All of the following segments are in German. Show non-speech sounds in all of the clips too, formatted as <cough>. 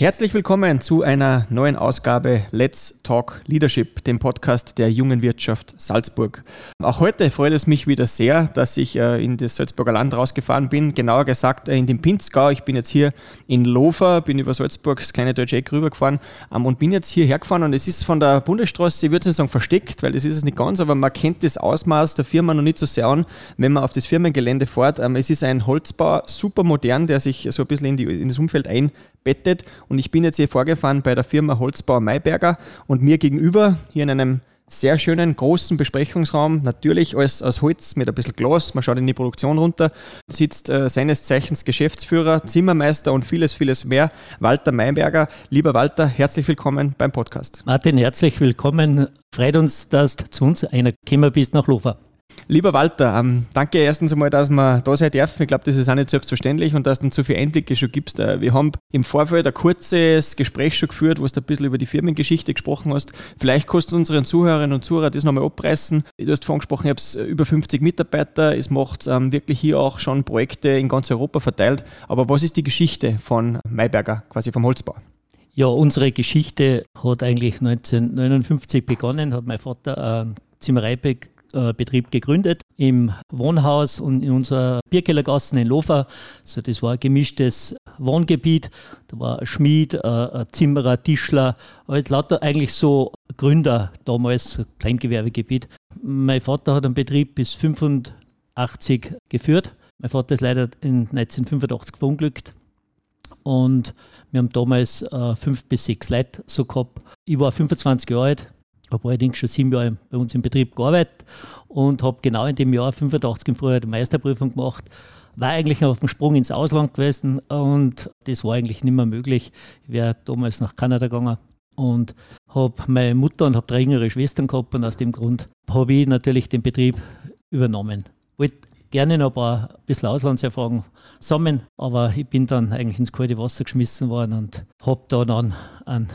Herzlich willkommen zu einer neuen Ausgabe Let's Talk Leadership, dem Podcast der jungen Wirtschaft Salzburg. Auch heute freut es mich wieder sehr, dass ich äh, in das Salzburger Land rausgefahren bin, genauer gesagt äh, in den Pinzgau. Ich bin jetzt hier in Lofer, bin über Salzburgs kleine Deutsche Eck rübergefahren ähm, und bin jetzt hierher gefahren und es ist von der Bundesstraße, ich würde nicht sagen versteckt, weil das ist es nicht ganz, aber man kennt das Ausmaß der Firma noch nicht so sehr an, wenn man auf das Firmengelände fährt. Ähm, es ist ein Holzbau, super modern, der sich so ein bisschen in, die, in das Umfeld einbettet und ich bin jetzt hier vorgefahren bei der Firma Holzbauer Mayberger und mir gegenüber hier in einem sehr schönen, großen Besprechungsraum, natürlich alles aus Holz mit ein bisschen Glas, man schaut in die Produktion runter, sitzt äh, seines Zeichens Geschäftsführer, Zimmermeister und vieles, vieles mehr, Walter Meinberger. Lieber Walter, herzlich willkommen beim Podcast. Martin, herzlich willkommen. Freut uns, dass du zu uns einer gekommen bist nach Lofer. Lieber Walter, ähm, danke erstens einmal, dass wir da sein dürfen. Ich glaube, das ist auch nicht selbstverständlich und dass du uns so viele Einblicke schon gibst. Äh, wir haben im Vorfeld ein kurzes Gespräch schon geführt, wo du ein bisschen über die Firmengeschichte gesprochen hast. Vielleicht kannst du unseren Zuhörerinnen und Zuhörern das nochmal abreißen. Du hast vorhin gesprochen, ich habe über 50 Mitarbeiter. Es macht ähm, wirklich hier auch schon Projekte in ganz Europa verteilt. Aber was ist die Geschichte von Mayberger, quasi vom Holzbau? Ja, unsere Geschichte hat eigentlich 1959 begonnen, hat mein Vater äh, Betrieb gegründet im Wohnhaus und in unserer Bierkellergassen in Lofer. Also das war ein gemischtes Wohngebiet. Da war ein Schmied, äh, ein Zimmerer, Tischler, alles lauter eigentlich so Gründer damals, Kleingewerbegebiet. Mein Vater hat einen Betrieb bis 85 geführt. Mein Vater ist leider in 1985 verunglückt. Und wir haben damals äh, fünf bis sechs Leute so gehabt. Ich war 25 Jahre alt, habe allerdings schon sieben Jahre bei uns im Betrieb gearbeitet und habe genau in dem Jahr 85 im Frühjahr die Meisterprüfung gemacht. War eigentlich auf dem Sprung ins Ausland gewesen und das war eigentlich nicht mehr möglich. Ich wäre damals nach Kanada gegangen und habe meine Mutter und habe drei jüngere Schwestern gehabt und aus dem Grund habe ich natürlich den Betrieb übernommen. Wollte gerne noch ein, paar, ein bisschen Auslandserfahrung sammeln, aber ich bin dann eigentlich ins kalte Wasser geschmissen worden und habe da dann einen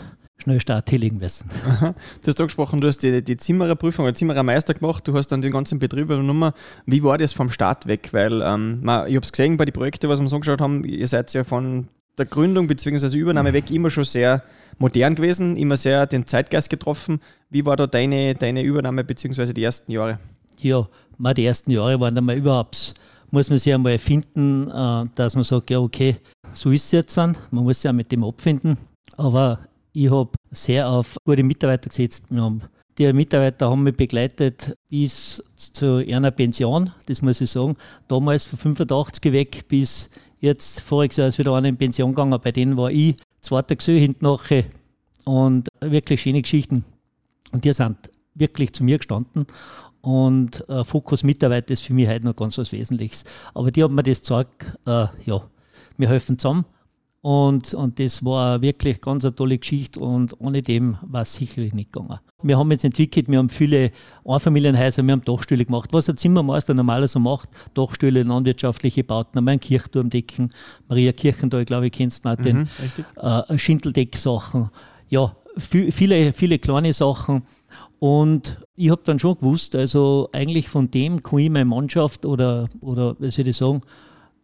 schnell Start hinlegen müssen. Aha. Du hast angesprochen, du hast die, die Zimmererprüfung oder Zimmerermeister gemacht, du hast dann den ganzen Betrieb übernommen. Wie war das vom Start weg? Weil ähm, ich habe es gesehen bei den Projekten, was wir so angeschaut haben, ihr seid ja von der Gründung bzw. Übernahme weg immer schon sehr modern gewesen, immer sehr den Zeitgeist getroffen. Wie war da deine, deine Übernahme bzw. die ersten Jahre? Ja, mal die ersten Jahre waren dann mal überhaupt, muss man sich einmal finden, äh, dass man sagt, ja okay, so ist es jetzt dann, man muss sich auch mit dem abfinden. Aber ich habe sehr auf gute Mitarbeiter gesetzt. Die Mitarbeiter haben mich begleitet bis zu einer Pension, das muss ich sagen. Damals von 85 weg bis jetzt, voriges Jahr ist wieder einer in Pension gegangen. Bei denen war ich zweiter Gesell hinten nachher und wirklich schöne Geschichten. Und die sind wirklich zu mir gestanden. Und äh, Fokus Mitarbeiter ist für mich heute noch ganz was Wesentliches. Aber die haben mir das gezeigt, äh, ja, wir helfen zusammen und, und das war wirklich ganz eine tolle Geschichte und ohne dem war es sicherlich nicht gegangen. Wir haben jetzt entwickelt, wir haben viele Einfamilienhäuser, wir haben Dachstühle gemacht. Was ein Zimmermeister normalerweise so macht, Dachstühle, landwirtschaftliche Bauten, haben wir einen Kirchturm decken, Maria Kirchendal, glaube ich, kennst du Martin, mhm, äh, Schindeldecksachen, ja, viele, viele kleine Sachen. Und ich habe dann schon gewusst, also eigentlich von dem kann ich meine Mannschaft oder, oder wie soll ich sagen,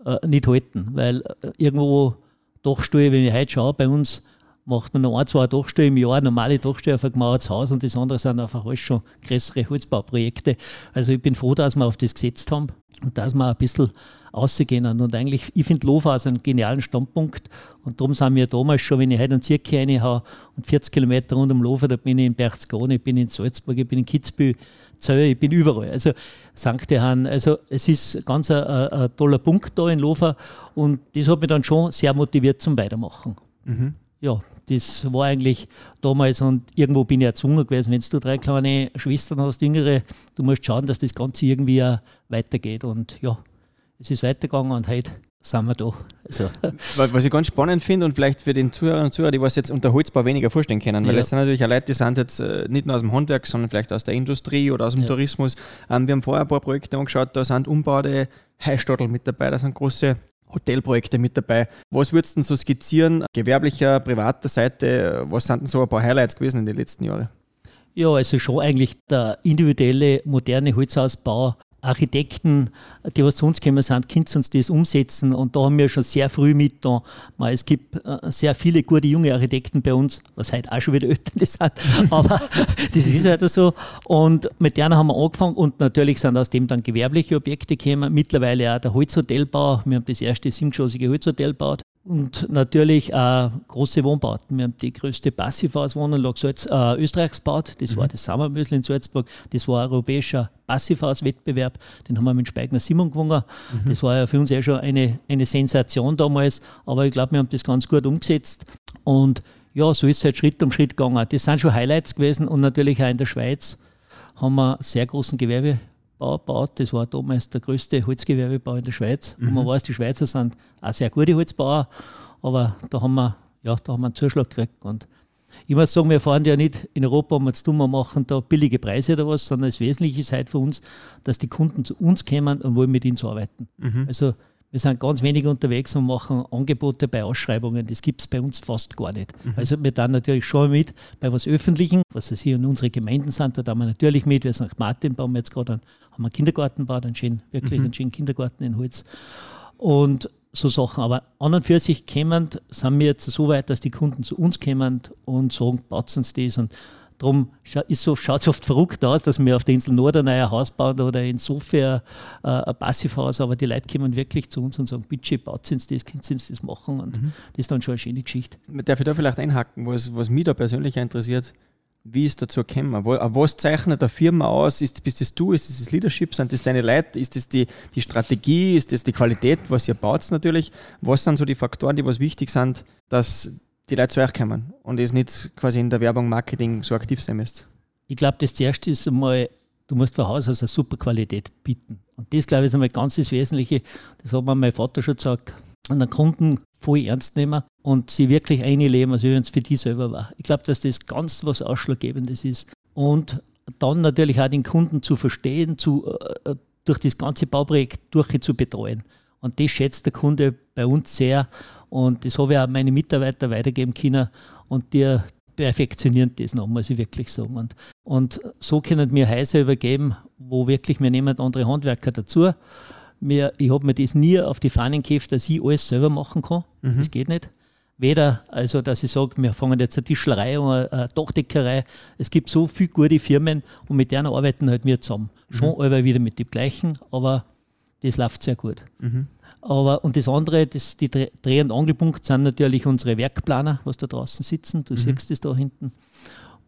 äh, nicht halten, weil äh, irgendwo Dachstuhl, wenn ich heute schaue, bei uns macht man noch ein, zwei Dachstuhl im Jahr, normale Dachstuhl auf ein gemauertes Haus und das andere sind einfach alles schon größere Holzbauprojekte. Also ich bin froh, dass wir auf das gesetzt haben und dass wir ein bisschen rausgehen. Und eigentlich, ich finde Lofa als einen genialen Standpunkt und darum sind wir damals schon, wenn ich heute einen Zirkel reinhaue und 40 Kilometer rund um Lofa, da bin ich in Berchtesgaden, ich bin in Salzburg, ich bin in Kitzbühel, Zöll, ich bin überall. Also St. Johann, also es ist ganz ein, ein, ein, toller Punkt da in Lofer und das hat mich dann schon sehr motiviert zum Weitermachen. Mhm. Ja, das war eigentlich damals und irgendwo bin ich erzwungen gewesen, wenn du drei kleine Schwestern hast, jüngere, du musst schauen, dass das Ganze irgendwie weitergeht und ja, es ist weitergegangen und heute sind wir da. Also. <laughs> Was ich ganz spannend finde und vielleicht für den Zuhörer und Zuhörer, die was jetzt unter Holzbau weniger vorstellen können, weil ja. es sind natürlich auch Leute, die sind jetzt äh, nicht nur aus dem Handwerk, sondern vielleicht aus der Industrie oder aus dem ja. Tourismus. Ähm, wir haben vorher ein paar Projekte angeschaut, da sind umbaute Heistadel mit dabei, da sind große Hotelprojekte mit dabei. Was würdest du denn so skizzieren, gewerblicher, privater Seite, was sind denn so ein paar Highlights gewesen in den letzten Jahren? Ja, also schon eigentlich der individuelle moderne Holzhausbau Architekten, die was zu uns gekommen sind, können uns das umsetzen. Und da haben wir schon sehr früh mit da. Es gibt äh, sehr viele gute junge Architekten bei uns, was heute auch schon wieder <laughs> Eltern sind, aber <laughs> das ist halt so. Und mit denen haben wir angefangen und natürlich sind aus dem dann gewerbliche Objekte gekommen. Mittlerweile auch der Holzhotelbau. Wir haben das erste siebengeschossige Holzhotel gebaut. Und natürlich auch große Wohnbauten. Wir haben die größte Passivhauswohnanlage Salz, äh, Österreichs gebaut. Das mhm. war das Sommermösel in Salzburg. Das war ein europäischer Passivhauswettbewerb. Den haben wir mit Speigner Simon gewonnen. Mhm. Das war ja für uns ja schon eine, eine Sensation damals. Aber ich glaube, wir haben das ganz gut umgesetzt. Und ja, so ist es halt Schritt um Schritt gegangen. Das sind schon Highlights gewesen. Und natürlich auch in der Schweiz haben wir einen sehr großen Gewerbe Bau gebaut. Das war damals der größte Holzgewerbebau in der Schweiz. Mhm. Und man weiß, die Schweizer sind auch sehr gute Holzbauer, aber da haben wir, ja, da haben wir einen Zuschlag gekriegt. Und ich muss sagen, wir fahren ja nicht in Europa, um zu tun, wir machen da billige Preise oder was, sondern das Wesentliche ist halt für uns, dass die Kunden zu uns kommen und wollen mit ihnen arbeiten. Mhm. Also wir sind ganz wenig unterwegs und machen Angebote bei Ausschreibungen. Das gibt es bei uns fast gar nicht. Mhm. Also wir dann natürlich schon mit bei was Öffentlichen, was es hier in unsere Gemeinden sind, da tun wir natürlich mit. Wir sind nach Martin, bauen wir jetzt gerade einen, haben einen Kindergarten gebaut, einen schönen, wirklich mhm. einen schönen Kindergarten in Holz. Und so Sachen. Aber an und für sich kommen, sind wir jetzt so weit, dass die Kunden zu uns kommen und sagen, baut uns das. Und Darum ist so, schaut es oft verrückt aus, dass wir auf der Insel Nord ein Haus bauen oder in Sofia äh, ein Passivhaus, aber die Leute kommen wirklich zu uns und sagen, bitte baut uns das, könnt ihr uns das machen und mhm. das ist dann schon eine schöne Geschichte. Darf ich da vielleicht einhaken, was, was mich da persönlich interessiert? Wie ist dazu gekommen? Was zeichnet eine Firma aus? Ist, bist das du? Ist das das Leadership? Sind das deine Leute? Ist das die, die Strategie? Ist das die Qualität, was ihr baut natürlich? Was sind so die Faktoren, die was wichtig sind, dass die Leute zu euch kommen und es nicht quasi in der Werbung, Marketing so aktiv sein müsst? Ich glaube, das Erste ist einmal, du musst von Haus aus eine super Qualität bieten. Und das, glaube ich, ist einmal ganz das Wesentliche. Das hat mir mein Vater schon gesagt. Und den Kunden voll ernst nehmen und sie wirklich einleben, als es für die selber war. Ich glaube, dass das ganz was Ausschlaggebendes ist. Und dann natürlich auch den Kunden zu verstehen, zu, äh, durch das ganze Bauprojekt durch zu betreuen. Und das schätzt der Kunde bei uns sehr. Und das habe ich auch meine Mitarbeiter weitergeben können. Und die perfektionieren das noch, muss ich wirklich sagen. Und, und so können wir Häuser übergeben, wo wirklich wir nehmen andere Handwerker dazu. Wir, ich habe mir das nie auf die Fahnen gekauft, dass ich alles selber machen kann. Mhm. Das geht nicht. Weder, also dass ich sage, wir fangen jetzt eine Tischlerei oder eine Dachdeckerei. Es gibt so viele gute Firmen und mit denen arbeiten halt wir zusammen. Mhm. Schon aber wieder mit dem gleichen, aber das läuft sehr gut. Mhm. Aber, und das andere, das, die Dreh- und Angelpunkt sind natürlich unsere Werkplaner, was da draußen sitzen. Du mhm. siehst es da hinten.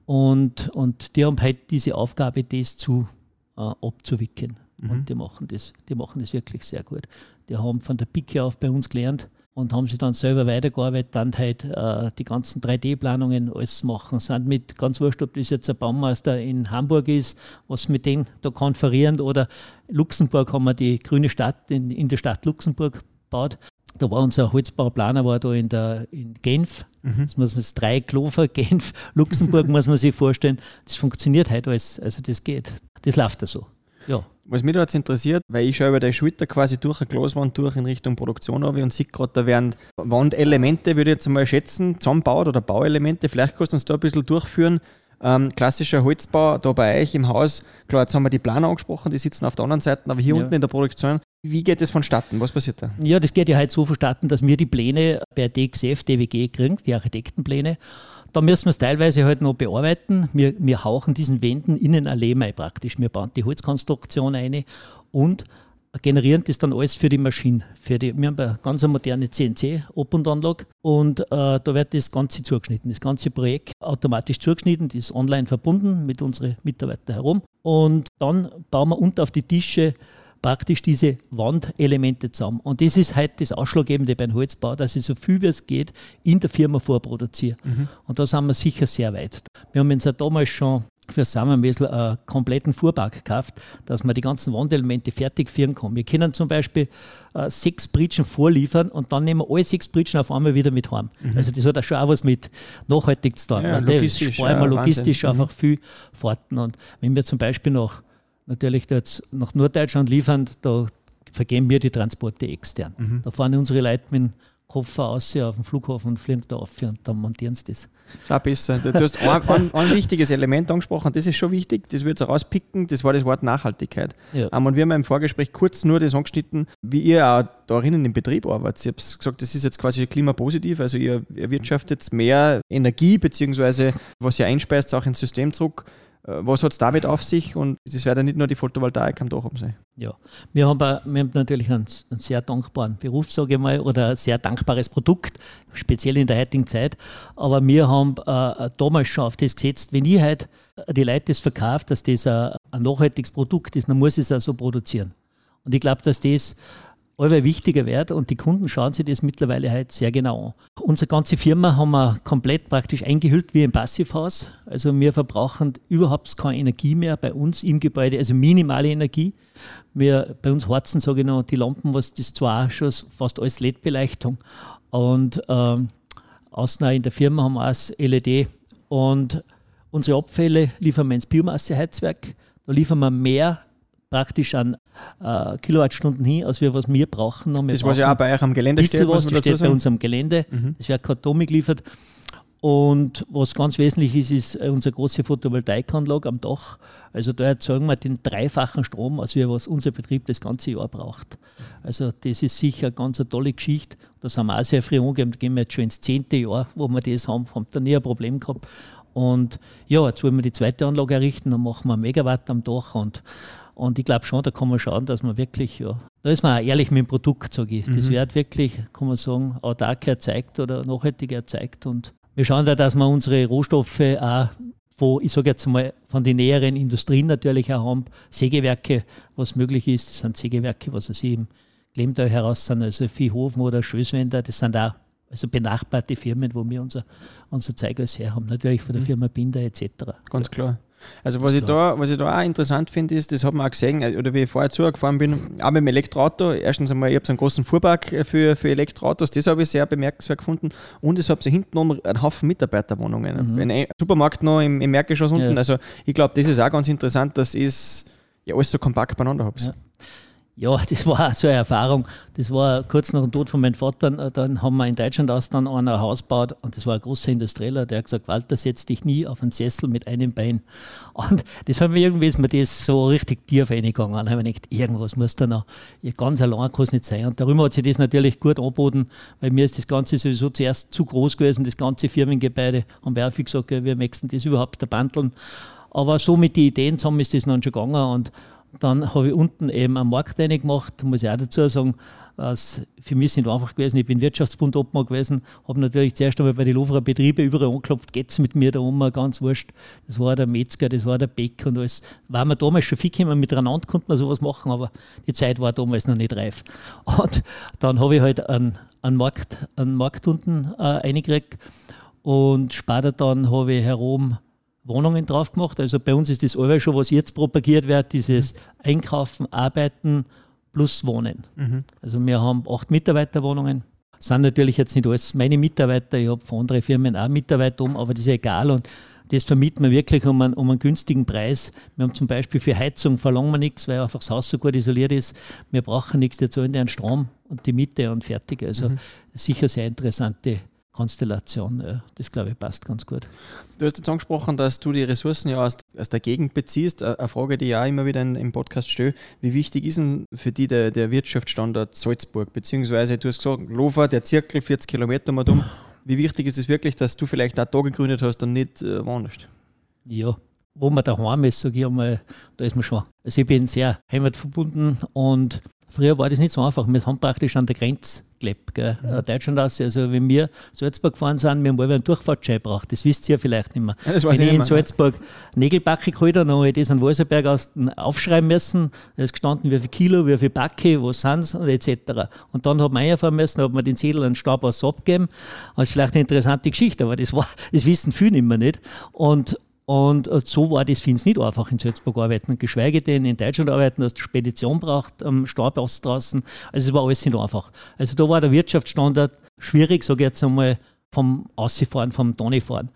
Und, und die haben halt diese Aufgabe, das zu äh, abzuwickeln. Mhm. Und die machen, das, die machen das wirklich sehr gut. Die haben von der Pike auf bei uns gelernt und haben sich dann selber weitergearbeitet, dann halt äh, die ganzen 3D-Planungen alles machen, sind mit, ganz wurscht, ob das jetzt ein Baumeister in Hamburg ist, was mit denen da konferieren oder Luxemburg haben wir die grüne Stadt in, in der Stadt Luxemburg gebaut. Da war unser Holzbauplaner war da in, der, in Genf. Mhm. Das muss man das drei Klofer, <laughs> Genf, Luxemburg muss man sich vorstellen. Das funktioniert heute alles. Also das geht. Das läuft da so. Ja. Was mich da jetzt interessiert, weil ich schaue über die Schulter quasi durch eine Glaswand durch in Richtung Produktion habe und sehe gerade, da werden Wandelemente, würde ich jetzt einmal schätzen, zusammenbaut oder Bauelemente. Vielleicht kannst du uns da ein bisschen durchführen. Ähm, klassischer Holzbau da bei euch im Haus. Klar, jetzt haben wir die Planer angesprochen, die sitzen auf der anderen Seite, aber hier ja. unten in der Produktion. Wie geht das vonstatten? Was passiert da? Ja, das geht ja halt so vonstatten, dass wir die Pläne bei DXF, DWG kriegen, die Architektenpläne. Da müssen wir es teilweise halt noch bearbeiten. Wir, wir hauchen diesen Wänden innen ein Lehm praktisch. Wir bauen die Holzkonstruktion ein und generieren das dann alles für die Maschine. Für die, wir haben eine ganz moderne CNC-Op- und Anlage und äh, da wird das Ganze zugeschnitten. Das ganze Projekt automatisch zugeschnitten, das ist online verbunden mit unseren Mitarbeitern herum. Und dann bauen wir unter auf die Tische praktisch diese Wandelemente zusammen. Und das ist halt das Ausschlaggebende beim Holzbau, dass ich so viel wie es geht in der Firma vorproduziere. Mhm. Und da sind wir sicher sehr weit. Wir haben uns ja damals schon für Sammermessel einen kompletten Fuhrpark gekauft, dass man die ganzen Wandelemente fertig führen kann. Wir können zum Beispiel äh, sechs Britschen vorliefern und dann nehmen wir alle sechs Britschen auf einmal wieder mit heim. Mhm. Also das hat auch schon auch was mit nachhaltig zu tun. Ja, logistisch, sparen wir logistisch Wahnsinn. einfach mhm. viel Fahrten. Und wenn wir zum Beispiel nach natürlich jetzt nach Norddeutschland liefern, da vergeben wir die Transporte extern. Mhm. Da fahren unsere Leute mit dem Koffer aus auf den Flughafen und fliegen da auf und dann montieren sie das. Schau besser. Du hast ein, <laughs> ein, ein, wichtiges Element angesprochen, das ist schon wichtig, das wird rauspicken, das war das Wort Nachhaltigkeit. Ja. Und wir haben im Vorgespräch kurz nur das angeschnitten, wie ihr auch darin im Betrieb arbeitet. Ich habe gesagt, das ist jetzt quasi klimapositiv, also ihr erwirtschaftet mehr Energie, beziehungsweise was ihr einspeist, auch ins System zurück was hat es damit auf sich? Und es wird ja nicht nur die Photovoltaik am Dach haben sein. Ja, wir haben, wir haben natürlich einen, einen, sehr dankbaren Beruf, sage ich mal, oder ein sehr dankbares Produkt, speziell in der heutigen Zeit. Aber wir haben äh, damals schon auf das gesetzt, wenn ich halt die Leute das verkauft, dass das ein, ein nachhaltiges Produkt ist, dann muss ich es auch so produzieren. Und ich glaube, dass das allweil wichtiger wird und die Kunden schauen sich das mittlerweile halt sehr genau an. Unsere ganze Firma haben wir komplett praktisch eingehüllt wie ein Passivhaus. Also wir verbrauchen überhaupt keine Energie mehr bei uns im Gebäude, also minimale Energie. Wir, bei uns harzen, sage ich noch, die Lampen, was das zwar schon fast alles LED-Beleuchtung und ähm, außen in der Firma haben wir auch LED und unsere Abfälle liefern wir ins Biomasseheizwerk. Da liefern wir mehr praktisch an äh, Kilowattstunden hin, als wir was wir brauchen. Wir das, was ja auch bei euch am Gelände steht, was das steht bei uns am Gelände. Mhm. Das wird kartonig geliefert. Und was ganz wesentlich ist, ist unsere große Photovoltaikanlage am Dach. Also da erzeugen wir den dreifachen Strom, als wir was unser Betrieb das ganze Jahr braucht. Also das ist sicher eine ganz eine tolle Geschichte. Das haben wir auch sehr früh angegeben. Da gehen wir jetzt schon ins zehnte Jahr, wo wir das haben, haben da nie ein Problem gehabt. Und ja, jetzt wollen wir die zweite Anlage errichten, dann machen wir Megawatt am Dach und und ich glaube schon, da kann man schauen, dass man wirklich, ja, da ist man auch ehrlich mit dem Produkt, sage ich. Mhm. Das wird wirklich, kann man sagen, autark erzeugt oder nachhaltig erzeugt. Und wir schauen da, dass wir unsere Rohstoffe auch wo ich sage jetzt mal von den näheren Industrien natürlich auch haben, Sägewerke, was möglich ist, das sind Sägewerke, was ich, im Glemtal heraus sind, also Viehhofen oder Schöswender, das sind auch also benachbarte Firmen, wo wir unser, unser Zeug alles her haben, natürlich von der mhm. Firma Binder etc. Ganz klar. Also was ich, da, was ich da auch interessant finde, ist, das hat man auch gesehen, äh, oder wie ich vorher zugefahren bin, auch mit dem Elektroauto. Erstens einmal, ich habe so einen großen Fuhrpark äh, für, für Elektroautos, das habe ich sehr bemerkenswert gefunden. Und ich habe so hinten noch einen Haufen Mitarbeiterwohnungen. Mhm. Ein Supermarkt noch im, im Märkischoss unten. Ja. Also ich glaube, das ist auch ganz interessant, dass ich ja alles so kompakt beieinander habe. Ja ja, das war so eine Erfahrung. Das war kurz nach dem Tod von meinem Vater. Dann haben wir in Deutschland aus dann ein Haus gebaut und das war ein großer Industrieller, der hat gesagt: Walter, setz dich nie auf einen Sessel mit einem Bein. Und das haben wir irgendwie, ist mir das so richtig tief reingegangen. Dann habe ich gedacht, irgendwas muss da noch, ganz allein kann nicht sein. Und darüber hat sich das natürlich gut angeboten, weil mir ist das Ganze sowieso zuerst zu groß gewesen, das ganze Firmengebäude. Haben wir auch viel gesagt, wir möchten das überhaupt erbandeln. Aber so mit den Ideen zusammen ist das dann schon gegangen und dann habe ich unten eben einen Markt gemacht, muss ich auch dazu sagen. Für mich sind einfach gewesen, ich bin Wirtschaftsbund Obmann gewesen, habe natürlich zuerst einmal bei den Loferer Betriebe überall angeklopft, geht es mit mir da um, ganz wurscht. Das war der Metzger, das war der Bäcker und alles. War mir damals schon viel gekommen, miteinander konnte man sowas machen, aber die Zeit war damals noch nicht reif. <laughs> Und dann habe ich halt einen, einen, Markt, einen Markt unten äh, eingekriegt und später dann habe ich herum Wohnungen drauf gemacht. Also bei uns ist das alles schon, was jetzt propagiert wird, dieses Einkaufen, Arbeiten plus Wohnen. Mhm. Also wir haben acht Mitarbeiterwohnungen. Sind natürlich jetzt nicht alles meine Mitarbeiter, ich habe von anderen Firmen auch Mitarbeiter um, aber das ist egal und das vermieten wir wirklich um einen, um einen günstigen Preis. Wir haben zum Beispiel für Heizung verlangen wir nichts, weil einfach das Haus so gut isoliert ist. Wir brauchen nichts, wir zahlen den Strom und die Miete und fertig. Also mhm. sicher sehr interessante Konstellation. Das glaube ich passt ganz gut. Du hast jetzt angesprochen, dass du die Ressourcen ja aus, aus der Gegend beziehst. Eine Frage, die ich auch immer wieder im Podcast stelle. Wie wichtig ist denn für dich der, der Wirtschaftsstandort Salzburg? Beziehungsweise du hast gesagt, Lofer, der Zirkel 40 Kilometer mal um. Wie wichtig ist es wirklich, dass du vielleicht auch da gegründet hast und nicht äh, woanders? Ja, wo man daheim ist, sage ich einmal, da ist man schon. Also ich bin sehr heimatverbunden und Früher war das nicht so einfach. Wir haben praktisch an der Grenze gelebt, gell? Ja. Deutschland aus. Also, wenn wir Salzburg gefahren sind, wir haben einen Durchfahrtschein gebraucht. Das wisst ihr vielleicht nicht mehr. Ja, wenn ich, ich in Salzburg Nägelbacke geholt habe, dann habe ich das an Walserberg aufschreiben müssen. Da ist gestanden, wie viel Kilo, wie viel Backe, was sind es und etc. Und dann hat man einfahren müssen, hat man den Zettel an Stab aus abgegeben. Das ist vielleicht eine interessante Geschichte, aber das, war, das wissen viele nicht mehr nicht. Und, und so war das für uns nicht einfach in Salzburg arbeiten, geschweige denn in Deutschland arbeiten, dass die Spedition braucht, am Startpass draußen. Also es war alles nicht einfach. Also da war der Wirtschaftsstandard schwierig, sage ich jetzt einmal, vom Aussifahren, vom Donnifahren.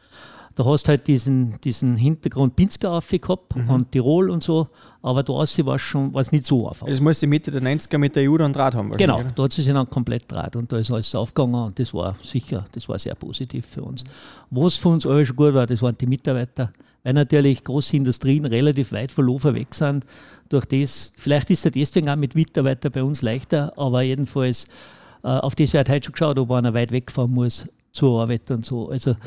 Da hast du halt diesen, diesen Hintergrund Pinzgau gehabt mhm. und Tirol und so, aber da war es schon war's nicht so einfach. Es muss sie Mitte der 90er mit der EU dann Draht haben. Genau, da hat sie dann komplett Draht und da ist alles aufgegangen und das war sicher, das war sehr positiv für uns. Was für uns alles schon gut war, das waren die Mitarbeiter, weil natürlich große Industrien relativ weit von Lofer weg sind. Durch das, vielleicht ist es deswegen auch mit Mitarbeitern bei uns leichter, aber jedenfalls äh, auf das wird heute schon geschaut, ob einer weit wegfahren muss zur Arbeit und so. Also mhm.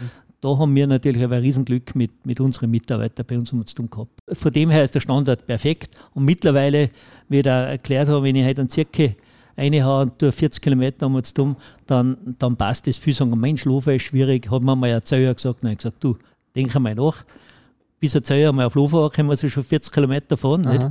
Da haben wir natürlich ein Riesenglück mit, mit unseren Mitarbeitern bei uns um zu tun gehabt. Von dem her ist der Standard perfekt und mittlerweile, wie ich da erklärt habe, wenn ich heute einen Zirkel reinhaue und durch 40 Kilometer um zu tun, dann, dann passt das. Viele sagen, mein Schlafen ist schwierig, hat mir mal ein Zeuger gesagt. Habe ich gesagt, du, denk einmal nach. Bis ein Zeuger mal auf Laufen können wir also schon 40 Kilometer fahren. Nicht?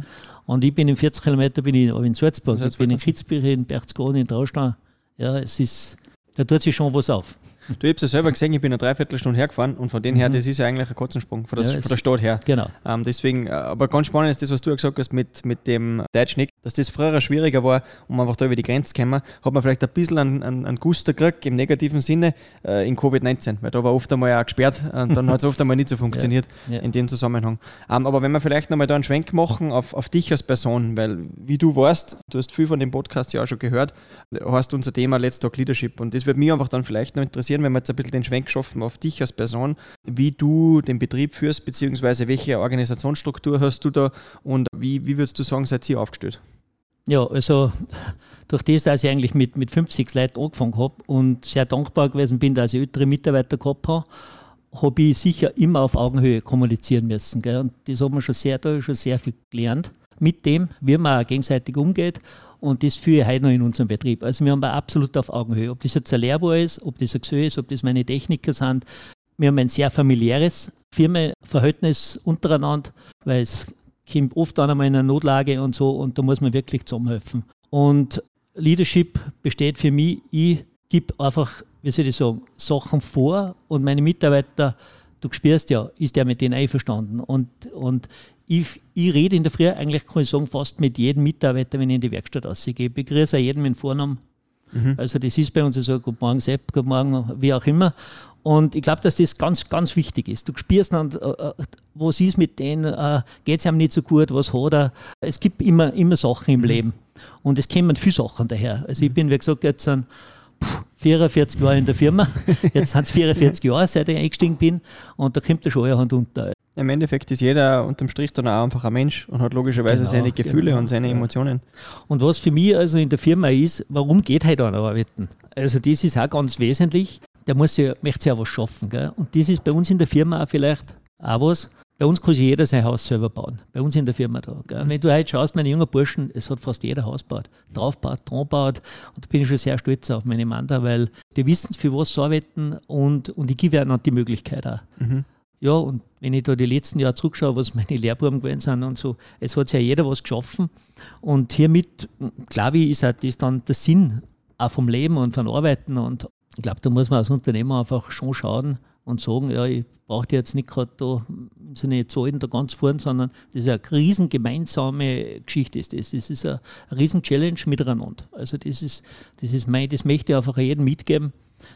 Und ich bin in 40 Kilometer bin ich in Salzburg, ich bin in Kitzbühel, in Berchtesgaden, in Traustau. Ja, es ist, da tut sich schon was auf. Du hast ja selber gesehen, ich bin eine Dreiviertelstunde hergefahren und von dem her, mhm. das ist ja eigentlich ein Katzensprung von, das, ja, von der Stadt her. Genau. Ähm, deswegen, äh, aber ganz spannend ist das, was du gesagt hast mit, mit dem Deutschnick, dass das früher schwieriger war, um einfach da über die Grenze zu kommen, hat man vielleicht ein bisschen einen, einen, einen Guster gekriegt im negativen Sinne äh, in Covid-19, weil da war oft einmal auch gesperrt und dann hat es <laughs> oft einmal nicht so funktioniert ja. Ja. in dem Zusammenhang. Ähm, aber wenn wir vielleicht nochmal da einen Schwenk machen auf, auf dich als Person, weil wie du warst, du hast viel von dem Podcast ja auch schon gehört, hast unser Thema Let's Talk Leadership und das würde mich einfach dann vielleicht noch interessieren, wenn wir jetzt ein bisschen den Schwenk geschaffen auf dich als Person, wie du den Betrieb führst, beziehungsweise welche Organisationsstruktur hast du da und wie, wie würdest du sagen, seid ihr aufgestellt? Ja, also durch das, dass ich eigentlich mit, mit 50 Leuten angefangen habe und sehr dankbar gewesen bin, dass ich ältere Mitarbeiter gehabt habe, habe ich sicher immer auf Augenhöhe kommunizieren müssen. Gell? Und das hat man schon sehr, da schon sehr viel gelernt. Mit dem, wie man gegenseitig umgeht. Und das führe ich heute noch in unserem Betrieb. Also wir haben absolut auf Augenhöhe. Ob das jetzt ein Lehrbar ist, ob das ein Gesö ist, ob das meine Techniker sind. Wir haben ein sehr familiäres Firmenverhältnis untereinander, weil es kommt oft dann einmal in einer Notlage und so und da muss man wirklich zusammenhelfen. Und Leadership besteht für mich, ich gebe einfach, wie soll ich sagen, Sachen vor und meine Mitarbeiter, du spürst ja, ist der mit denen einverstanden. Und, und ich, ich rede in der Früh eigentlich, kann ich sagen, fast mit jedem Mitarbeiter, wenn ich in die Werkstatt ausgehe. Ich begrüße jeden mit Vornamen. Mhm. Also das ist bei uns so, Guten Morgen Sepp, Guten Morgen, wie auch immer. Und ich glaube, dass das ganz, ganz wichtig ist. Du spürst dann, äh, äh was ist mit denen, äh, geht es ihm nicht so gut, was hat er. Es gibt immer, immer Sachen im mhm. Leben. Und es kommen viele Sachen daher. Also ich mhm. bin, wie gesagt, jetzt sind 44 Jahre in der Firma. <laughs> Jetzt sind es 44 Jahre, seit ich eingestiegen bin. Und da kommt der schon Hand unter. Im Endeffekt ist jeder unterm Strich dann auch einfach ein Mensch und hat logischerweise genau, seine Gefühle genau, und seine Emotionen. Und was für mich also in der Firma ist, warum geht halt einer arbeiten? Also das ist auch ganz wesentlich der muss ja, möchte ja was schaffen. Gell? Und das ist bei uns in der Firma auch vielleicht auch was. Bei uns kann sich jeder sein Haus selber bauen. Bei uns in der Firma da. Gell? Wenn du heute schaust, meine jungen Burschen, es hat fast jeder Haus gebaut. Draufbaut, baut. Und da bin ich schon sehr stolz auf meine Mann da, weil die wissen, für was sie arbeiten und, und ich gebe ihnen die Möglichkeit auch. Mhm. Ja, und wenn ich da die letzten Jahre zurückschaue, was meine Lehrbuben gewesen sind und so, es hat ja jeder was geschaffen. Und hiermit, glaube ich, ist auch das dann der Sinn auch vom Leben und von Arbeiten und ich glaube, da muss man als Unternehmer einfach schon schauen und sagen, ja, ich brauche jetzt nicht gerade da im Sinne Zahlen da ganz vorn, sondern das ist eine riesen gemeinsame Geschichte. Ist das. das ist eine riesen Challenge miteinander. Also das ist, das ist mein, das möchte ich einfach jedem mitgeben.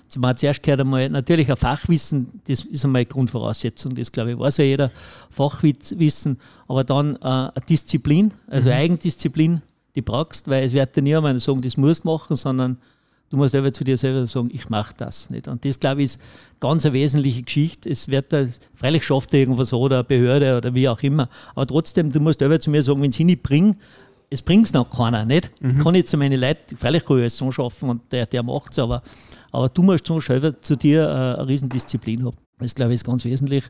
Zumal zuerst gehört einmal natürlich ein Fachwissen, das ist einmal eine Grundvoraussetzung, das glaube ich weiß ja jeder, Fachwissen, aber dann äh, eine Disziplin, also mhm. Eigendisziplin, die brauchst, weil es wird ja niemand sagen, das muss machen, sondern Du musst selber zu dir selber sagen, ich mache das nicht. Und das, glaube ich, ist ganz eine wesentliche Geschichte. Es wird da, freilich schafft irgendwas oder eine Behörde oder wie auch immer. Aber trotzdem, du musst selber zu mir sagen, wenn ich nicht bringe, es bringt es noch keiner, nicht? Mhm. Ich kann nicht zu meinen Leuten, freilich kann ich es so schaffen und der, der macht es, aber, aber du musst schon selber zu dir äh, eine Riesendisziplin haben. Das, glaube ich, ist ganz wesentlich.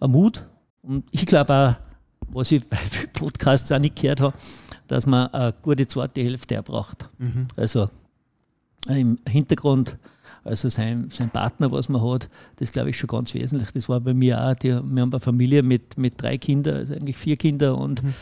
Ein Mut. Und ich glaube auch, was ich <laughs> bei Podcasts auch nicht gehört habe, dass man eine gute zweite Hälfte braucht. Mhm. Also im Hintergrund, also sein, sein Partner, was man hat, das glaube ich schon ganz wesentlich. Das war bei mir auch, die, wir haben eine Familie mit, mit drei Kindern, also eigentlich vier Kinder und mhm.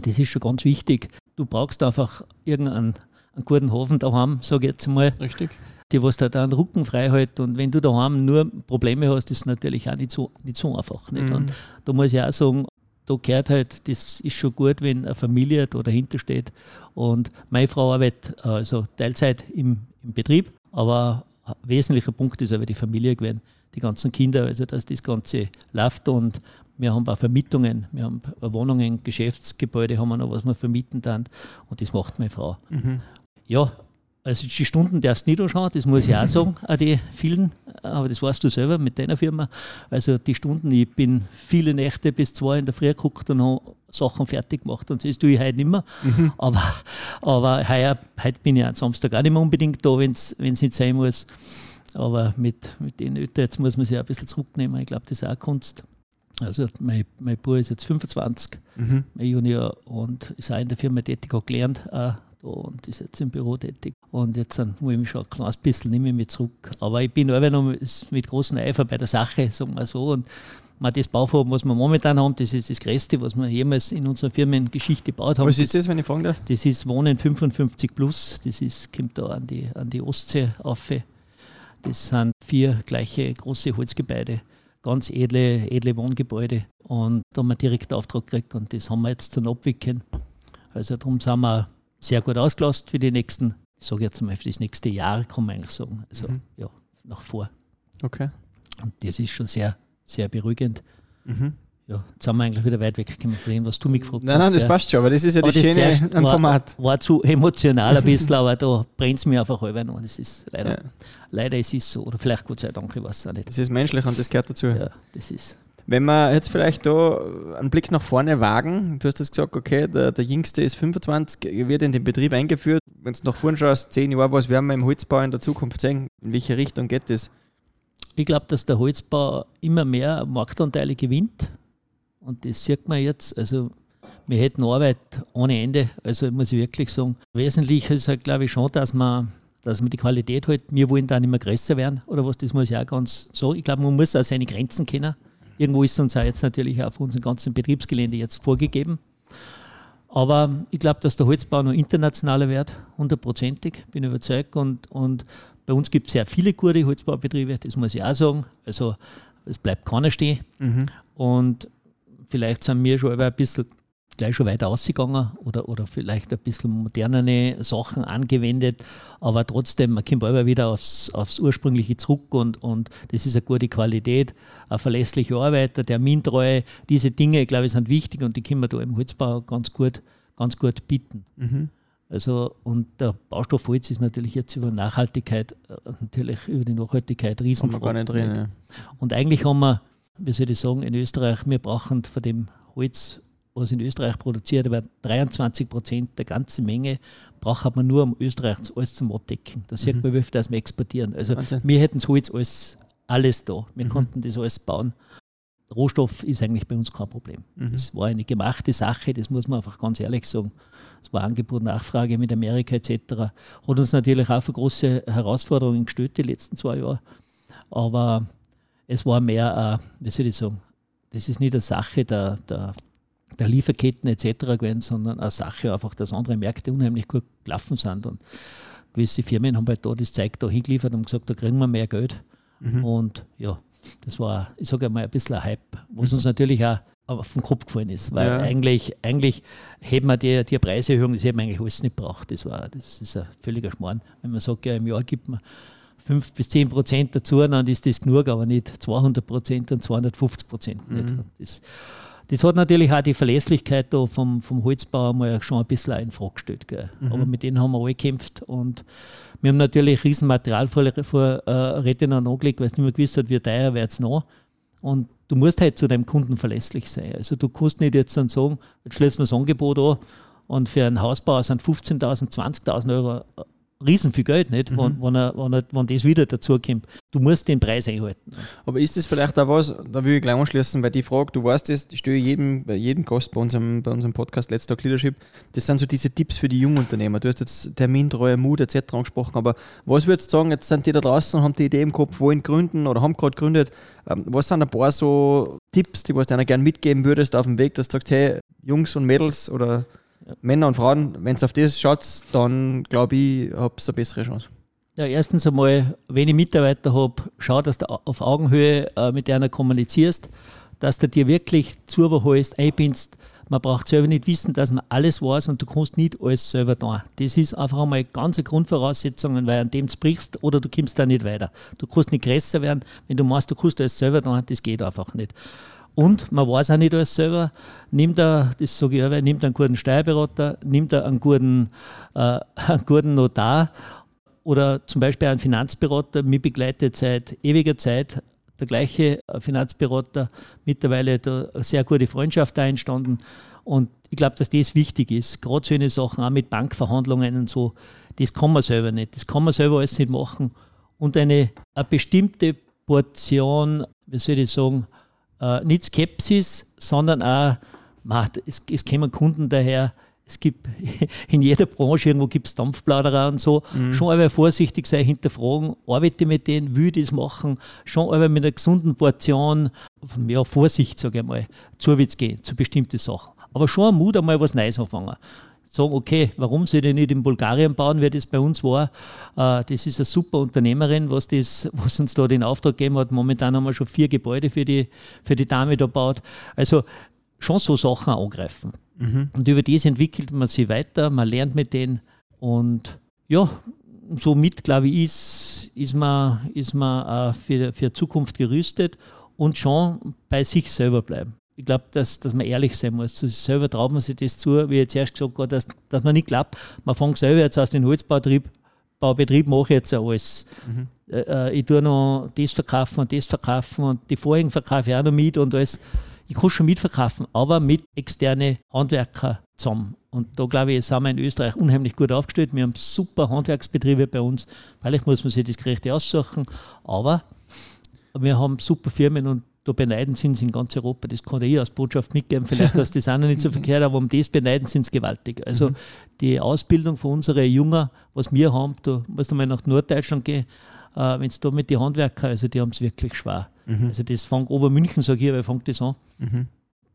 Das ist schon ganz wichtig. Du brauchst einfach irgendeinen einen guten Hafen daheim, sage ich jetzt mal. Richtig. Die, was da einen Rücken frei hält. Und wenn du daheim nur Probleme hast, ist es natürlich auch nicht so, nicht so einfach. Nicht? Mhm. Und da muss ich auch sagen, da gehört halt, das ist schon gut, wenn eine Familie da dahinter steht. Und meine Frau arbeitet also Teilzeit im, im Betrieb, aber wesentlicher Punkt ist aber die Familie gewesen, die ganzen Kinder, also dass das Ganze läuft und wir haben auch Vermietungen, wir haben Wohnungen, Geschäftsgebäude haben wir noch, was wir vermieten dann und das macht meine Frau. Mhm. Ja, also die Stunden darfst du nicht anschauen, das muss ich auch sagen, auch die vielen, aber das weißt du selber mit deiner Firma. Also die Stunden, ich bin viele Nächte bis zwei in der Früh geguckt und habe Sachen fertig gemacht und das tue ich heute nicht mehr. Mhm. Aber, aber heuer, heute bin ich am Samstag auch nicht mehr unbedingt da, wenn es nicht sein muss. Aber mit, mit den Eltern, jetzt muss man sich ein bisschen zurücknehmen. Ich glaube, das ist auch Kunst. Also mein, mein Bruder ist jetzt 25, mhm. mein Junior, und ist auch in der Firma tätig, hat gelernt auch da und ist jetzt im Büro tätig. Und jetzt muss ich mich schon ein kleines bisschen nehme ich mich zurück. Aber ich bin aber noch mit großem Eifer bei der Sache, sagen wir so. Und man das Bauvorhaben, was wir momentan haben, das ist das Größte, was wir jemals in unserer Firmengeschichte gebaut haben. Was ist das, wenn ich fragen darf? Das ist Wohnen 55 plus. Das ist, kommt da an die, an die Ostsee auf. Das sind vier gleiche große Holzgebäude, ganz edle, edle Wohngebäude. Und da haben wir direkt Auftrag gekriegt und das haben wir jetzt zum Abwickeln. Also darum sind wir sehr gut ausgelastet für die nächsten, ich sage jetzt mal für das nächste Jahr, kann man eigentlich sagen. Also mhm. ja, nach vor. Okay. Und das ist schon sehr, sehr beruhigend. Mhm. Ja, jetzt sind wir eigentlich wieder weit weggekommen von dem, was du mich gefragt nein, hast. Nein, nein, das passt schon, aber das ist ja aber das Schöne am Format. War zu emotional ein bisschen, aber da brennt es mir einfach halb an. Das ist leider, ja. leider ist es so. Oder vielleicht Gott sei Dank, ich weiß es auch nicht. Das ist menschlich und das gehört dazu. Ja, das ist. Wenn wir jetzt vielleicht da einen Blick nach vorne wagen, du hast jetzt gesagt, okay, der, der Jüngste ist 25, wird in den Betrieb eingeführt. Wenn du nach vorne schaust, zehn Jahre, was werden wir im Holzbau in der Zukunft sehen? In welche Richtung geht das? Ich glaube, dass der Holzbau immer mehr Marktanteile gewinnt. Und das sieht man jetzt. Also, wir hätten Arbeit ohne Ende. Also, muss ich wirklich sagen, wesentlich ist halt, glaube ich, schon, dass man, dass man die Qualität halt, wir wollen da nicht mehr größer werden oder was, das muss ich auch ganz sagen. Ich glaube, man muss auch seine Grenzen kennen. Irgendwo ist uns auch jetzt natürlich auf unserem ganzen Betriebsgelände jetzt vorgegeben. Aber ich glaube, dass der Holzbau noch internationaler wird, hundertprozentig, bin überzeugt. Und, und bei uns gibt es sehr viele gute Holzbaubetriebe, das muss ich auch sagen. Also es bleibt keiner stehen. Mhm. Und vielleicht sind wir schon ein bisschen gleich schon weiter ausgegangen oder, oder vielleicht ein bisschen modernere Sachen angewendet, aber trotzdem, man kommt immer wieder aufs, aufs Ursprüngliche zurück und, und das ist eine gute Qualität, ein verlässlicher Arbeiter, Termintreue, diese Dinge, glaube ich, sind wichtig und die können wir da im Holzbau ganz gut, ganz gut bieten. Mhm. Also, und der Baustoff Holz ist natürlich jetzt über Nachhaltigkeit, äh, natürlich über die Nachhaltigkeit Riesenfrage. Drin, ja. Und eigentlich haben wir, wie soll ich sagen, in Österreich, wir brauchen von dem Holz was in Österreich produziert wird, 23 Prozent der ganzen Menge braucht man nur, um Österreich alles zum Abdecken. Da sieht mhm. man, wie viel das wir exportieren. Also Wahnsinn. wir hätten so jetzt alles, alles da. Wir mhm. konnten das alles bauen. Rohstoff ist eigentlich bei uns kein Problem. Mhm. Das war eine gemachte Sache, das muss man einfach ganz ehrlich sagen. Es war Angebot, Nachfrage mit Amerika etc. Hat uns natürlich auch für große Herausforderungen gestellt die letzten zwei Jahre. Aber es war mehr, äh, wie soll ich sagen, das ist nicht eine Sache der, der der Lieferketten etc. gewesen, sondern eine Sache einfach, dass andere Märkte unheimlich gut gelaufen sind. Und gewisse Firmen haben halt da das Zeug da hingeliefert und gesagt, da kriegen wir mehr Geld. Mhm. Und ja, das war, ich sage einmal, ein bisschen ein Hype, was uns natürlich auch auf den Kopf gefallen ist. Weil ja. eigentlich, eigentlich hätten wir die, die Preiserhöhung, das hätten wir eigentlich alles nicht braucht. Das, war, das ist ein völliger Schmarrn. Wenn man sagt, ja, im Jahr gibt man 5 bis 10 Prozent dazu, dann ist das genug, aber nicht 200 Prozent und 250 Prozent. Mhm. Das, das hat natürlich auch die Verlässlichkeit da vom, vom Holzbau mal schon ein bisschen in Frage gestellt. Mhm. Aber mit denen haben wir alle gekämpft und wir haben natürlich riesen Materialvorräte vor, äh, angelegt, weil es nicht mehr gewusst hat, wie teuer wird es noch. Und du musst halt zu deinem Kunden verlässlich sein. Also du kannst nicht jetzt dann sagen, jetzt schließen wir das Angebot an und für einen Hausbau sind 15.000, 20.000 Euro riesen viel Geld, nicht? Mhm. Wenn, wenn, er, wenn, er, wenn das wieder dazu kommt. Du musst den Preis einhalten. Aber ist das vielleicht auch was, da will ich gleich anschließen, weil die Frage, du weißt das, die stelle ich jedem, bei jedem Gast bei unserem, bei unserem Podcast Let's Talk Leadership, das sind so diese Tipps für die Jungunternehmer. Du hast jetzt Termintreue, Mut etc. angesprochen, aber was würdest du sagen, jetzt sind die da draußen und haben die Idee im Kopf, wollen gründen oder haben gerade gegründet, ähm, was sind ein paar so Tipps, die du einer gerne mitgeben würdest auf dem Weg, dass du sagst, hey, Jungs und Mädels oder Männer und Frauen, wenn es auf das schaut, dann glaube ich, habt ihr eine bessere Chance. Ja, erstens einmal, wenn ich Mitarbeiter habe, schau, dass du auf Augenhöhe äh, mit einer kommunizierst, dass du dir wirklich zuholst, einbindest. man braucht selber nicht wissen, dass man alles weiß und du kannst nicht alles selber tun. Das ist einfach einmal eine ganz Grundvoraussetzung, weil an dem du sprichst oder du kommst da nicht weiter. Du kannst nicht größer werden, wenn du meinst, du kannst alles selber tun, das geht einfach nicht. Und man weiß auch nicht alles selber. Nimmt er, das sage ich auch, nimmt einen guten Steuerberater, nimmt er einen guten, äh, <laughs> einen guten Notar oder zum Beispiel einen Finanzberater, mich begleitet seit ewiger Zeit der gleiche Finanzberater, mittlerweile da eine sehr gute Freundschaft da entstanden. Und ich glaube, dass das wichtig ist. Gerade so eine Sachen, auch mit Bankverhandlungen und so, das kann man selber nicht. Das kann man selber alles nicht machen. Und eine, eine bestimmte Portion, wie soll ich sagen, äh, nicht Skepsis, sondern auch, man, es, es kommen Kunden daher, es gibt <laughs> in jeder Branche irgendwo gibt es Dampfplauderer und so. Mhm. Schon einmal vorsichtig sein, hinterfragen, arbeite mit denen, will ich das machen, schon einmal mit einer gesunden Portion, ja, Vorsicht, sage ich mal, zuwärts gehen zu bestimmten Sachen. Aber schon am Mut einmal was Neues anfangen. Sagen, okay, warum soll ich nicht in Bulgarien bauen, wie das bei uns war? Äh, das ist eine super Unternehmerin, was, das, was uns da den Auftrag gegeben hat. Momentan haben wir schon vier Gebäude für die, für die Dame da gebaut. Also schon so Sachen angreifen. Mhm. Und über das entwickelt man sich weiter, man lernt mit denen und ja, somit glaube ich, ist, ist man, ist man äh, für, für die Zukunft gerüstet und schon bei sich selber bleiben. Ich glaube, dass, dass man ehrlich sein muss. Zu selber traut man sich das zu, wie ich jetzt erst gesagt habe, dass, dass man nicht glaubt, man fängt selber jetzt aus dem Holzbaubetrieb, Baubetrieb mache ich jetzt alles. Mhm. Äh, äh, ich tue noch das verkaufen und das verkaufen und die vorigen verkaufe ich auch noch mit und alles ich kann schon mitverkaufen, aber mit externen Handwerker zusammen. Und da glaube ich, sind wir in Österreich unheimlich gut aufgestellt. Wir haben super Handwerksbetriebe bei uns. Vielleicht muss man sich das Gerechte aussuchen, aber wir haben super Firmen und da beneiden sind sie in ganz Europa. Das kann ich als Botschaft mitgeben. Vielleicht ist das auch noch nicht so <laughs> verkehrt, aber um das beneiden sind sie gewaltig. Also mhm. die Ausbildung von unseren Jungen, was wir haben, da muss man mal nach Norddeutschland gehen, äh, wenn es da mit den Handwerkern, also die haben es wirklich schwer. Mhm. Also das fängt Obermünchen, sage ich, weil fängt das an. Mhm.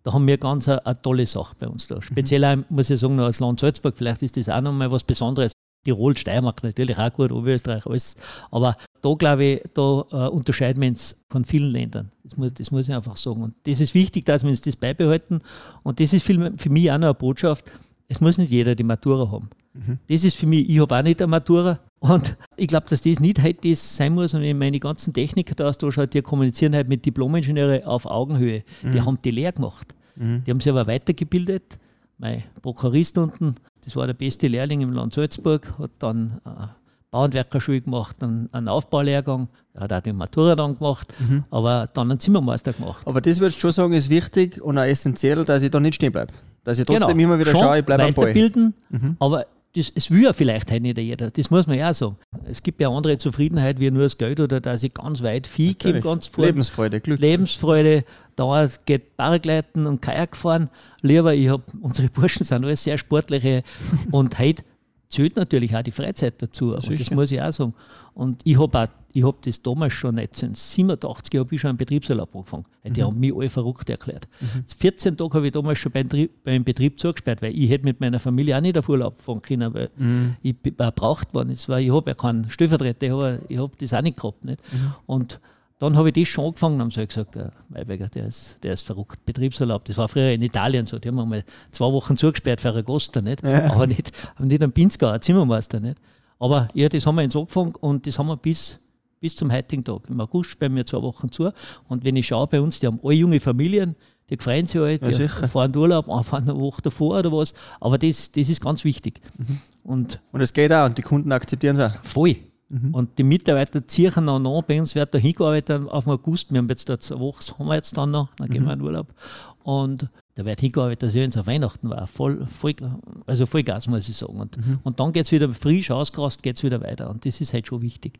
Da haben wir ganz eine, eine, tolle Sache bei uns da. Speziell auch, muss ich sagen, als Land Salzburg, vielleicht ist das auch noch mal was Besonderes. Tirol, Steiermark natürlich auch gut, Oberösterreich, alles. Aber da glaube ich, da äh, unterscheiden wir uns von vielen Ländern. Das muss, das muss ich einfach sagen. Und das ist wichtig, dass wir uns das beibehalten. Und das ist für, für mich auch noch eine Botschaft. Es muss nicht jeder die Matura haben. Mhm. Das ist für mich, ich habe auch nicht eine Matura. Und ich glaube, dass das nicht halt das sein muss. Und wenn meine ganzen Techniker da austausche, die kommunizieren halt mit Diplom-Ingenieure auf Augenhöhe. Mhm. Die haben die leer gemacht. Mhm. Die haben sich aber weitergebildet. Mein Prokurist unten, das war der beste Lehrling im Land Salzburg, hat dann äh, Bauhandwerkerschule gemacht, dann einen Aufbaulehrgang, er hat auch die Matura dann gemacht, mhm. aber dann einen Zimmermeister gemacht. Aber das würde ich schon sagen, ist wichtig und auch essentiell, dass ich da nicht stehen bleibe. Dass ich trotzdem genau. immer wieder schaue, ich bleibe am Ball. Mhm. aber das, es will ja vielleicht halt nicht jeder, das muss man ja auch sagen. Es gibt ja andere Zufriedenheit wie nur das Geld oder dass ich ganz weit Vieh komme, ganz vor. Lebensfreude, Glück. Lebensfreude, da geht Paragleiten und Kajak fahren. Lieber, ich habe, unsere Burschen sind alles sehr sportliche <laughs> und heute zählt natürlich auch die Freizeit dazu, aber Sicher. das muss ich auch sagen. Und ich habe hab das damals schon, 1987 habe ich schon einen Betriebsurlaub angefangen. Die mhm. haben mich alle verrückt erklärt. Mhm. 14 Tage habe ich damals schon beim, beim Betrieb zugesperrt, weil ich hätte mit meiner Familie auch nicht auf Urlaub fahren können, weil mhm. ich war braucht worden. ich habe ja keinen Stellvertreter, ich habe, habe das auch nicht gehabt. Nicht? Mhm. Und dann habe ich das schon angefangen, haben sie gesagt, der Maiberger, der ist, der ist verrückt, Betriebsurlaub. Das war früher in Italien so, die haben mal zwei Wochen zugesperrt für Aragosta, nicht? Ja. aber nicht, nicht einen Pinzgau, einen Zimmermeister, nicht? Aber ja, das haben wir ins angefangen und das haben wir bis, bis zum heutigen Tag. Im August sperren wir zwei Wochen zu und wenn ich schaue bei uns, die haben alle junge Familien, die freuen sich halt, die ja, fahren Urlaub, fahren eine Woche davor oder was, aber das, das ist ganz wichtig. Mhm. Und, und es geht auch und die Kunden akzeptieren es auch. Voll. Mhm. Und die Mitarbeiter ziehen dann noch, bei uns wird da hingearbeitet auf den August. Wir haben jetzt dort eine Woche, haben wir jetzt dann noch, dann gehen mhm. wir in Urlaub. Und da wird hingearbeitet, dass wir uns auf Weihnachten war. Voll, voll, also voll Gas, muss ich sagen. Und, mhm. und dann geht es wieder frisch ausgerast, geht es wieder weiter. Und das ist halt schon wichtig.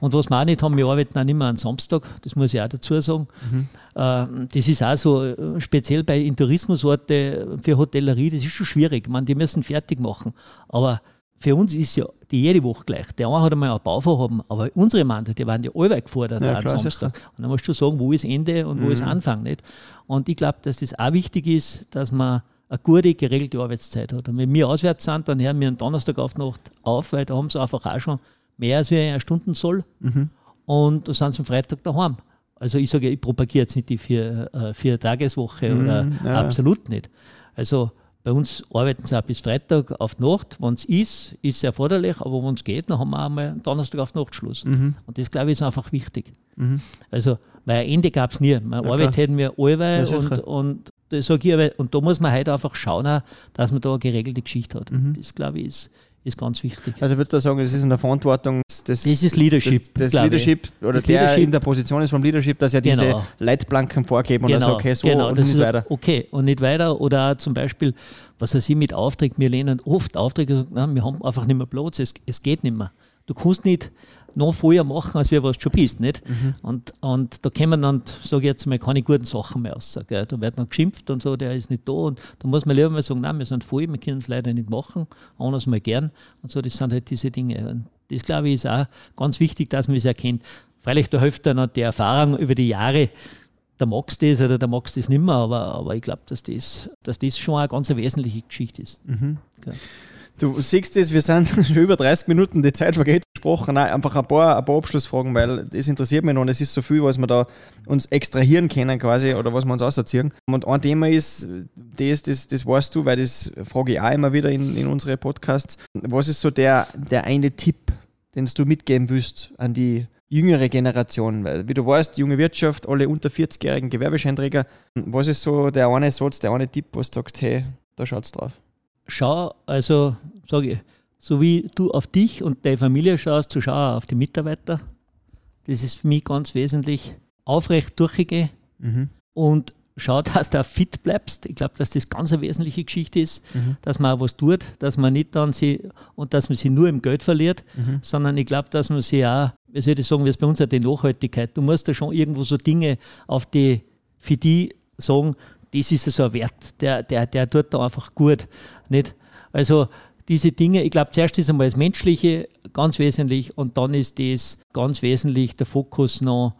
Und was wir auch nicht haben, wir arbeiten auch nicht mehr am Samstag, das muss ich auch dazu sagen. Mhm. Äh, das ist auch so, äh, speziell bei in Tourismusorte für Hotellerie, das ist schon schwierig. Man, die müssen fertig machen. Aber für uns ist ja die jede Woche gleich. Der eine hat einmal ein Bauvorhaben, aber unsere Mann, die waren ja allweit gefordert ja, am Samstag. Und dann musst du sagen, wo ist Ende und wo mhm. ist Anfang. Nicht? Und ich glaube, dass das auch wichtig ist, dass man eine gute, geregelte Arbeitszeit hat. Und wenn wir auswärts sind, dann hören wir am Donnerstag auf Nacht auf, weil da haben sie einfach auch schon mehr als wir eine Stunden soll. Mhm. Und da sind sie am Freitag daheim. Also ich sage, ich propagiere jetzt nicht die vier, äh, vier Tageswoche mhm, oder ja. absolut nicht. Also bei uns arbeiten sie auch bis Freitag auf die Nacht. Wenn es ist, ist es erforderlich, aber wenn es geht, dann haben wir einmal Donnerstag auf Nacht Schluss. Mhm. Und das, glaube ich, ist einfach wichtig. Mhm. Also, weil ein Ende gab es nie. Meine ja, Arbeit hätten wir allweil ja, und, und, das sag ich, aber, und da muss man halt einfach schauen, dass man da eine geregelte Geschichte hat. Mhm. Das, glaube ich, ist, ist ganz wichtig. Also würdest du sagen, es ist in der Verantwortung des, das ist Leadership. Das, das Leadership oder das der Leadership. in der Position ist vom Leadership, dass er diese genau. Leitplanken vorgeben genau. und sagt, okay, so genau. und nicht weiter. Okay, und nicht weiter. Oder zum Beispiel, was weiß ich, mit Aufträgen, wir lehnen oft Aufträge, na, wir haben einfach nicht mehr Platz, es, es geht nicht mehr. Du kannst nicht noch vorher machen, als wir was schon bist. Nicht? Mhm. Und, und da kommen dann, sage ich jetzt mal, keine guten Sachen mehr raus. Gell? Da wird dann geschimpft und so, der ist nicht da. Und da muss man lieber mal sagen, nein, wir sind voll, wir können es leider nicht machen, anders mal gern. Und so, das sind halt diese Dinge. Und das, glaube ich, ist auch ganz wichtig, dass man es erkennt. Freilich, da hilft dann die Erfahrung über die Jahre, der magst das oder der magst das nicht mehr, aber, aber ich glaube, dass das, dass das schon eine ganz wesentliche Geschichte ist. Mhm. Du siehst es, wir sind <laughs> schon über 30 Minuten, die Zeit vergeht gesprochen. Nein, einfach ein paar, ein paar Abschlussfragen, weil das interessiert mich noch und es ist so viel, was wir da uns extrahieren können quasi oder was wir uns auserziehen. Und ein Thema ist, das, das, das weißt du, weil das frage ich auch immer wieder in, in unsere Podcasts. Was ist so der, der eine Tipp, den du mitgeben willst an die jüngere Generation? Weil, wie du weißt, junge Wirtschaft, alle unter 40-jährigen Gewerbescheinträger. Was ist so der eine Satz, der eine Tipp, was du sagst, hey, da schaut's drauf? Schau, also sage ich, so wie du auf dich und deine Familie schaust, so schau auf die Mitarbeiter. Das ist für mich ganz wesentlich. Aufrecht durchgehen mhm. und schau, dass du auch fit bleibst. Ich glaube, dass das ganz eine wesentliche Geschichte ist, mhm. dass man auch was tut, dass man nicht dann sie und dass man sie nur im Geld verliert, mhm. sondern ich glaube, dass man sie auch, wie soll ich sagen, wie es bei uns auch die Nachhaltigkeit, du musst da schon irgendwo so Dinge auf die, für die sagen, das ist so ein Wert, der, der, der tut da einfach gut. Nicht? Also diese Dinge, ich glaube, zuerst ist einmal das Menschliche ganz wesentlich und dann ist das ganz wesentlich der Fokus noch,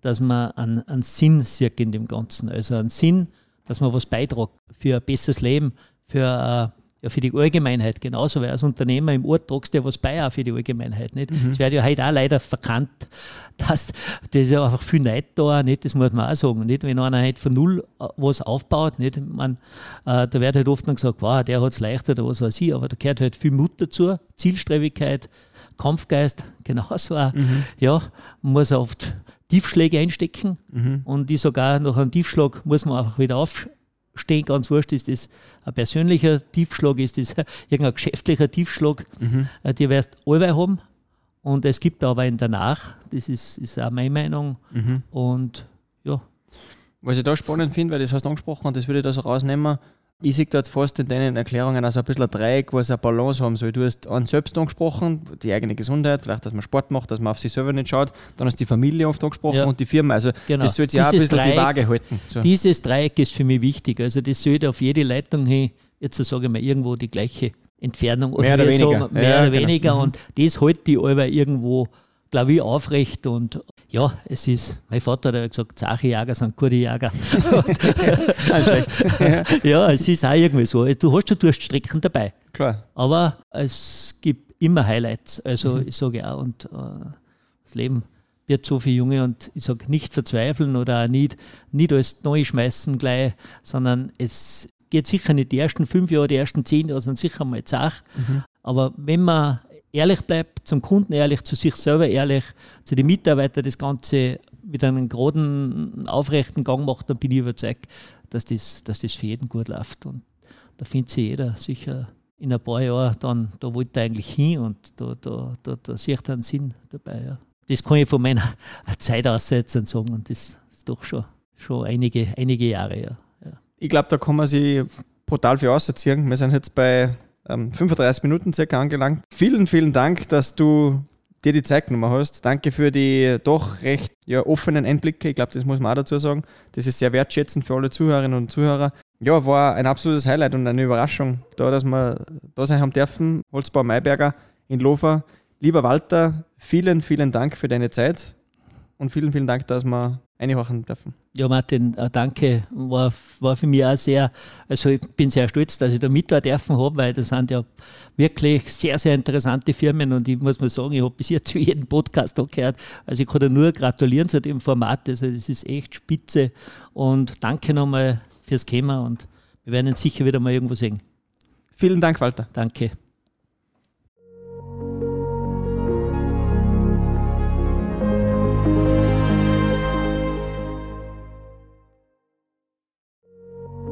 dass man einen, einen Sinn sieht in dem Ganzen. Also einen Sinn, dass man was beiträgt für ein besseres Leben, für äh, ja, für die Allgemeinheit genauso, weil als Unternehmer im Ort tragst du ja was bei auch für die Allgemeinheit. Nicht? Mhm. Es wird ja heute auch leider verkannt, <laughs> dass das ja einfach viel Neid da, nicht? das muss man auch sagen. Nicht? Wenn einer halt von null äh, was aufbaut, nicht? Man, äh, da wird halt oft dann gesagt, wow, der hat es leichter oder was weiß ich, aber da gehört halt viel Mut dazu, Zielstrebigkeit, Kampfgeist, <laughs> genauso auch. Mhm. Ja, man muss oft Tiefschläge einstecken mhm. und die sogar nach einem Tiefschlag muss man einfach wieder aufstehen stehen, ganz wurscht, ist das ein persönlicher Tiefschlag, ist das <laughs> irgendein geschäftlicher Tiefschlag, mhm. Äh, die wirst du allweil haben. Und es gibt aber einen danach, das ist, ist auch meine Meinung. Mhm. Und ja. Was ich da spannend finde, weil das hast du angesprochen und das würde ich da so rausnehmen, ich sehe da jetzt fast in deinen Erklärungen also ein bisschen ein Dreieck, was eine Balance haben soll. Du hast an selbst angesprochen, die eigene Gesundheit, vielleicht, dass man Sport macht, dass man auf sich selber nicht schaut. Dann hast du die Familie oft angesprochen ja. und die Firma. Also genau. das sollte ja auch ein bisschen Dreieck, die Waage halten. So. Dieses Dreieck ist für mich wichtig. Also das sollte auf jede Leitung hin, jetzt sage ich mal, irgendwo die gleiche Entfernung mehr oder, oder weniger. So, mehr ja, oder genau. weniger. Mhm. Und das hält die aber irgendwo glaube ich, aufrecht und ja, es ist, mein Vater hat gesagt, Zache-Jäger sind gute Jäger. <laughs> <laughs> ja, es ist auch irgendwie so. Du hast schon Durststrecken dabei. Klar. Aber es gibt immer Highlights. Also mhm. ich sage auch, und äh, das Leben wird so viel Junge und ich sage nicht verzweifeln oder auch nicht, nicht alles neu schmeißen gleich, sondern es geht sicher nicht die ersten fünf Jahre, die ersten zehn Jahre sind sicher mal zach. Mhm. Aber wenn man ehrlich bleibt, zum Kunden ehrlich, zu sich selber ehrlich, zu den Mitarbeitern das Ganze mit einem geraden, aufrechten Gang macht, dann bin ich überzeugt, dass das, dass das für jeden gut läuft. Und da findet sich jeder sicher in ein paar Jahren dann, da wollte er eigentlich hin und da, da, da, da sieht er einen Sinn dabei. Ja. Das kann ich von meiner <laughs> Zeit aussetzen sagen und das ist doch schon, schon einige, einige Jahre. Ja. ja. Ich glaube, da kann man sich brutal viel ausziehen. Wir sind jetzt bei 35 ähm, Minuten circa angelangt. Vielen, vielen Dank, dass du dir die Zeit genommen hast. Danke für die doch recht ja, offenen Einblicke. Ich glaube, das muss man auch dazu sagen. Das ist sehr wertschätzend für alle Zuhörerinnen und Zuhörer. Ja, war ein absolutes Highlight und eine Überraschung, da, dass wir da sein haben dürfen. Holzbau Mayberger in Lofer. Lieber Walter, vielen, vielen Dank für deine Zeit und vielen, vielen Dank, dass wir einhorchen dürfen. Ja, Martin, äh, danke. War, war für mich auch sehr, also ich bin sehr stolz, dass ich da mitarbeiten dürfen habe, weil das sind ja wirklich sehr, sehr interessante Firmen und ich muss mal sagen, ich habe bis jetzt <laughs> zu jedem Podcast da gehört. Also ich kann da nur gratulieren zu dem Format. Also das ist echt spitze und danke nochmal fürs Thema und wir werden ihn sicher wieder mal irgendwo sehen. Vielen Dank, Walter. Danke.